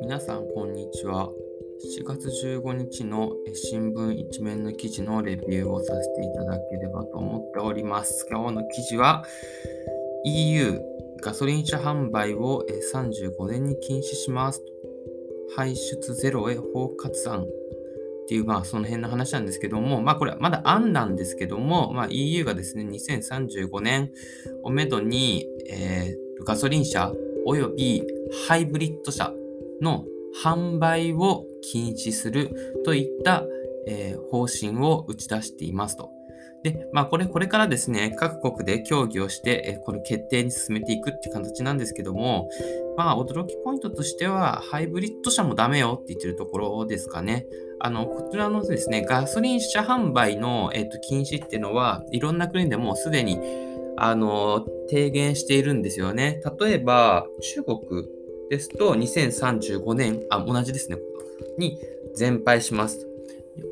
皆さん、こんにちは。7月15日の新聞一面の記事のレビューをさせていただければと思っております。今日の記事は EU ガソリン車販売を35年に禁止します。排出ゼロへ包括案っていう、まあ、その辺の話なんですけども、まあ、これはまだ案なんですけども、まあ、EU がですね、2035年をめどに、えー、ガソリン車およびハイブリッド車の販売を禁止するといった、えー、方針を打ち出していますと。で、まあ、これ、これからですね、各国で協議をして、えこの決定に進めていくっていう形なんですけども、まあ、驚きポイントとしては、ハイブリッド車もダメよって言ってるところですかね。あの、こちらのですね、ガソリン車販売の、えっと、禁止っていうのは、いろんな国でもすでに、あの、提言しているんですよね。例えば、中国ですと、2035年、あ、同じですね、に全廃します。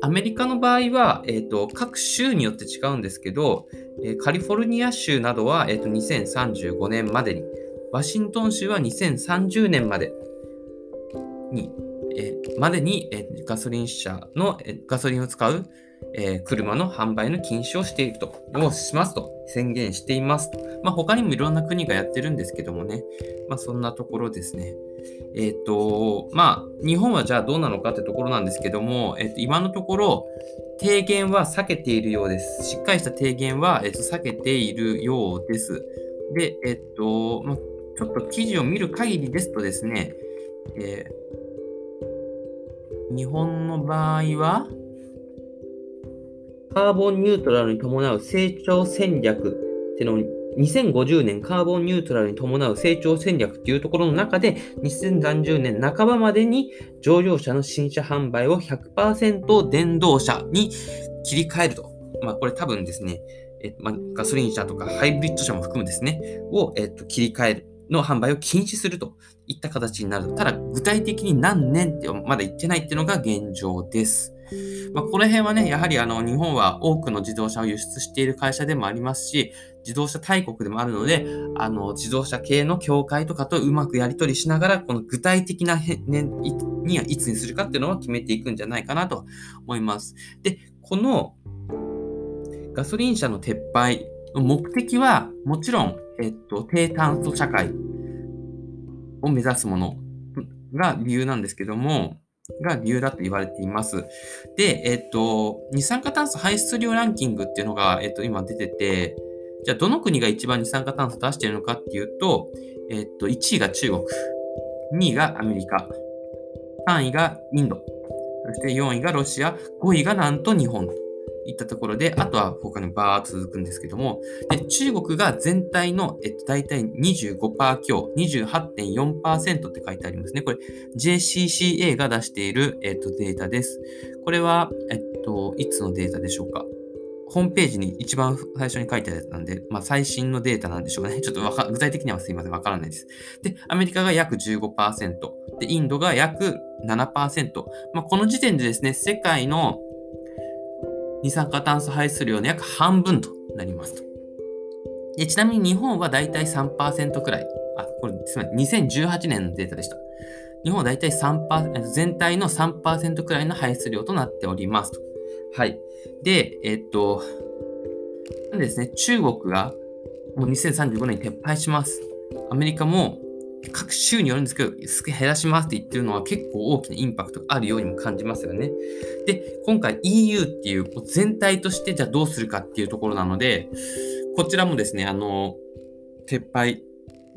アメリカの場合は、えーと、各州によって違うんですけど、えー、カリフォルニア州などは、えーと、2035年までに、ワシントン州は2030年までに、えー、までに、えー、ガソリン車の、えー、ガソリンを使う、えー、車の販売の禁止をしていると、をしますと宣言していますと。まあ、他にもいろんな国がやってるんですけどもね、まあ、そんなところですね。えっ、ー、と、まあ、日本はじゃあどうなのかってところなんですけども、えっ、ー、と、今のところ、提言は避けているようです。しっかりした提言は、えっ、ー、と、避けているようです。で、えっと、まあ、ちょっと記事を見る限りですとですね、え日本の場合は、カーボンニュートラルに伴う成長戦略っていうのを2050年カーボンニュートラルに伴う成長戦略っていうところの中で、2030年半ばまでに乗用車の新車販売を100%電動車に切り替えると。まあ、これ多分ですね、えまあ、ガソリン車とかハイブリッド車も含むですね、を、えっと、切り替える。の販売を禁止するといった形になる。ただ、具体的に何年ってまだ言ってないっていうのが現状です。まあ、この辺はね、やはりあの日本は多くの自動車を輸出している会社でもありますし、自動車大国でもあるので、あの自動車系の協会とかとうまくやり取りしながら、この具体的な年にはいつにするかっていうのは決めていくんじゃないかなと思います。で、このガソリン車の撤廃の目的は、もちろん、えっと、低炭素社会を目指すものが理由なんですけども、が理由だと言われています。で、えっと、二酸化炭素排出量ランキングっていうのが、えっと、今出てて、じゃあどの国が一番二酸化炭素出しているのかっていうと、えっと、1位が中国、2位がアメリカ、3位がインド、そして4位がロシア、5位がなんと日本。いったところで、あとは他にバーっと続くんですけども、で中国が全体の、えっと、大体25%強、28.4%って書いてありますね。これ JCCA が出している、えっと、データです。これは、えっと、いつのデータでしょうか？ホームページに一番最初に書いてあるやつなんで、まあ、最新のデータなんでしょうね。ちょっとわか具体的にはすいません、わからないです。で、アメリカが約15%、で、インドが約7%。まあ、この時点でですね、世界の二酸化炭素排出量の約半分となりますと。でちなみに日本はだいたい3%くらい。あ、これ、すみません。2018年のデータでした。日本はだいたい3%、全体の3%くらいの排出量となっておりますと。はい。で、えっと、ですね、中国がもう2035年に撤廃します。アメリカも各州によるんですけど、減らしますって言ってるのは結構大きなインパクトがあるようにも感じますよね。で、今回 EU っていう全体としてじゃあどうするかっていうところなので、こちらもですね、あの、撤廃、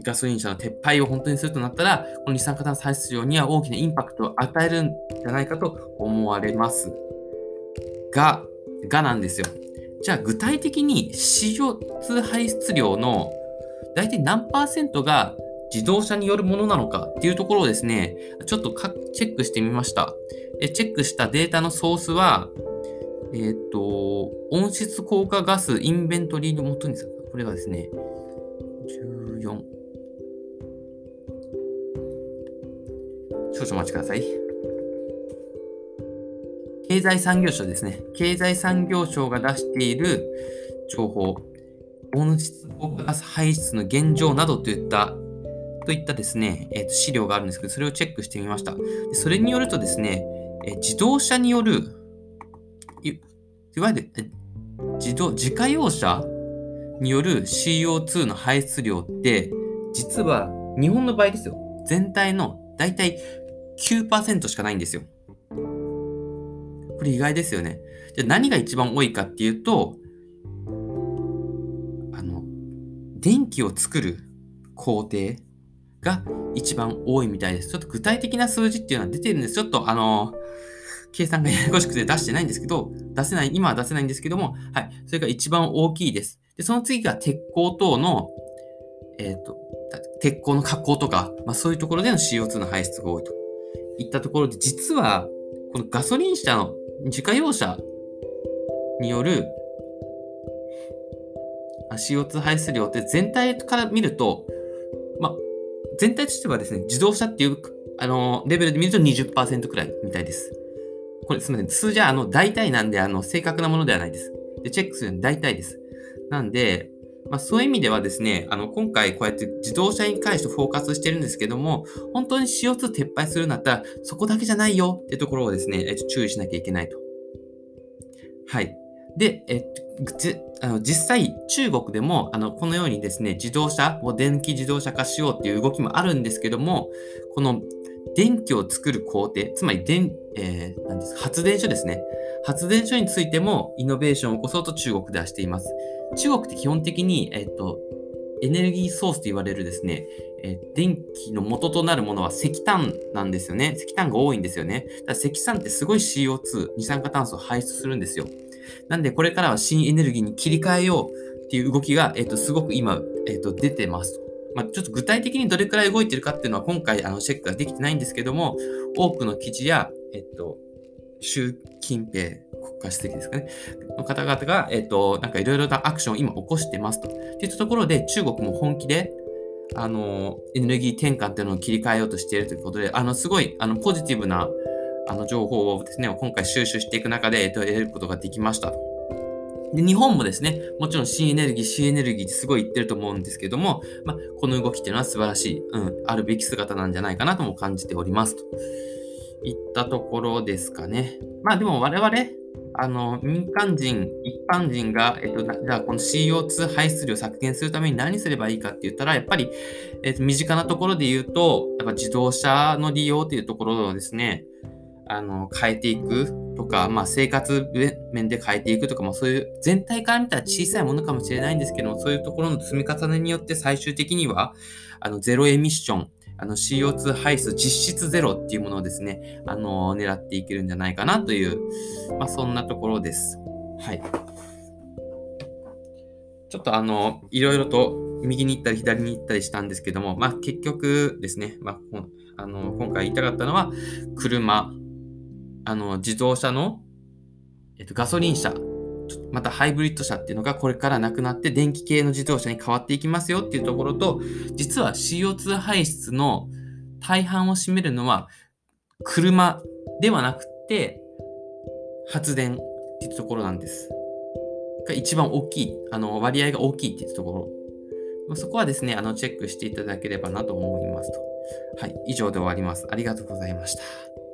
ガソリン車の撤廃を本当にするとなったら、この二酸化炭素排出量には大きなインパクトを与えるんじゃないかと思われます。が、がなんですよ。じゃあ具体的に CO2 排出量の大体何パーセントが自動車によるものなのかっていうところをですね、ちょっとチェックしてみました。えチェックしたデータのソースは、えっ、と、温室効果ガスインベントリーのもとに、これがですね、14。少々お待ちください。経済産業省ですね。経済産業省が出している情報。温室効果ガス排出の現状などといったといったですね、えー、と資料があるんですけど、それをチェックしてみました。でそれによるとですね、えー、自動車による、いいわゆる自動自家用車による CO2 の排出量って、実は日本の場合ですよ。全体のだいたい9%しかないんですよ。これ意外ですよね。じゃ何が一番多いかっていうと、あの、電気を作る工程が一番多いみたいです。ちょっと具体的な数字っていうのは出てるんです。ちょっとあの、計算がややこしくて出してないんですけど、出せない、今は出せないんですけども、はい。それが一番大きいです。で、その次が鉄鋼等の、えっ、ー、と、鉄鋼の加工とか、まあそういうところでの CO2 の排出が多いといったところで、実は、このガソリン車の自家用車による CO2 排出量って全体から見ると、全体としてはですね、自動車っていうあのレベルで見ると20%くらいみたいです。これすみません。数字はあの大体なんで、あの正確なものではないです。で、チェックするの大体です。なんで、まあ、そういう意味ではですね、あの、今回こうやって自動車に関してフォーカスしてるんですけども、本当に CO2 撤廃するんだったら、そこだけじゃないよってところをですね、注意しなきゃいけないと。はい。で、えあの実際、中国でもあのこのようにですね、自動車を電気自動車化しようっていう動きもあるんですけども、この電気を作る工程、つまり電、えー、なんです発電所ですね。発電所についてもイノベーションを起こそうと中国ではしています。中国って基本的に、えっ、と、エネルギーソースと言われるですね、えー、電気の元となるものは石炭なんですよね。石炭が多いんですよね。だから石炭ってすごい CO2、二酸化炭素を排出するんですよ。なんでこれからは新エネルギーに切り替えようっていう動きが、えっ、と、すごく今、えっ、と、出てますまあ、ちょっと具体的にどれくらい動いてるかっていうのは今回あのチェックができてないんですけども、多くの記事や、えっと、習近平国家主席ですかね、の方々が、えっと、なんかいろいろなアクションを今起こしてますと。っていったところで、中国も本気で、あの、エネルギー転換っていうのを切り替えようとしているということで、あの、すごい、あの、ポジティブな、あの、情報をですね、今回収集していく中で、えっと、得ることができましたと。で日本もですね、もちろん新エネルギー、新エネルギーってすごい言ってると思うんですけども、まあ、この動きっていうのは素晴らしい、うん、あるべき姿なんじゃないかなとも感じておりますと。いったところですかね。まあでも我々、あの、民間人、一般人が、えっと、じゃあこの CO2 排出量削減するために何すればいいかって言ったら、やっぱり、えっと、身近なところで言うと、やっぱ自動車の利用っていうところをですね、あの、変えていくとか、まあ、生活面で変えていくとか、まあ、そういう全体から見たら小さいものかもしれないんですけども、そういうところの積み重ねによって最終的には、あの、ゼロエミッション、あの CO2 排出実質ゼロっていうものをですね、あの狙っていけるんじゃないかなという、まあ、そんなところです。はい。ちょっとあの、いろいろと右に行ったり左に行ったりしたんですけども、まあ、結局ですね、まあ、あの今回言いたかったのは、車、あの自動車の、えっと、ガソリン車、またハイブリッド車っていうのがこれからなくなって電気系の自動車に変わっていきますよっていうところと、実は CO2 排出の大半を占めるのは車ではなくて発電っていうところなんです。が一番大きい、あの割合が大きいっていうところ。そこはですね、あのチェックしていただければなと思いますと。はい、以上で終わります。ありがとうございました。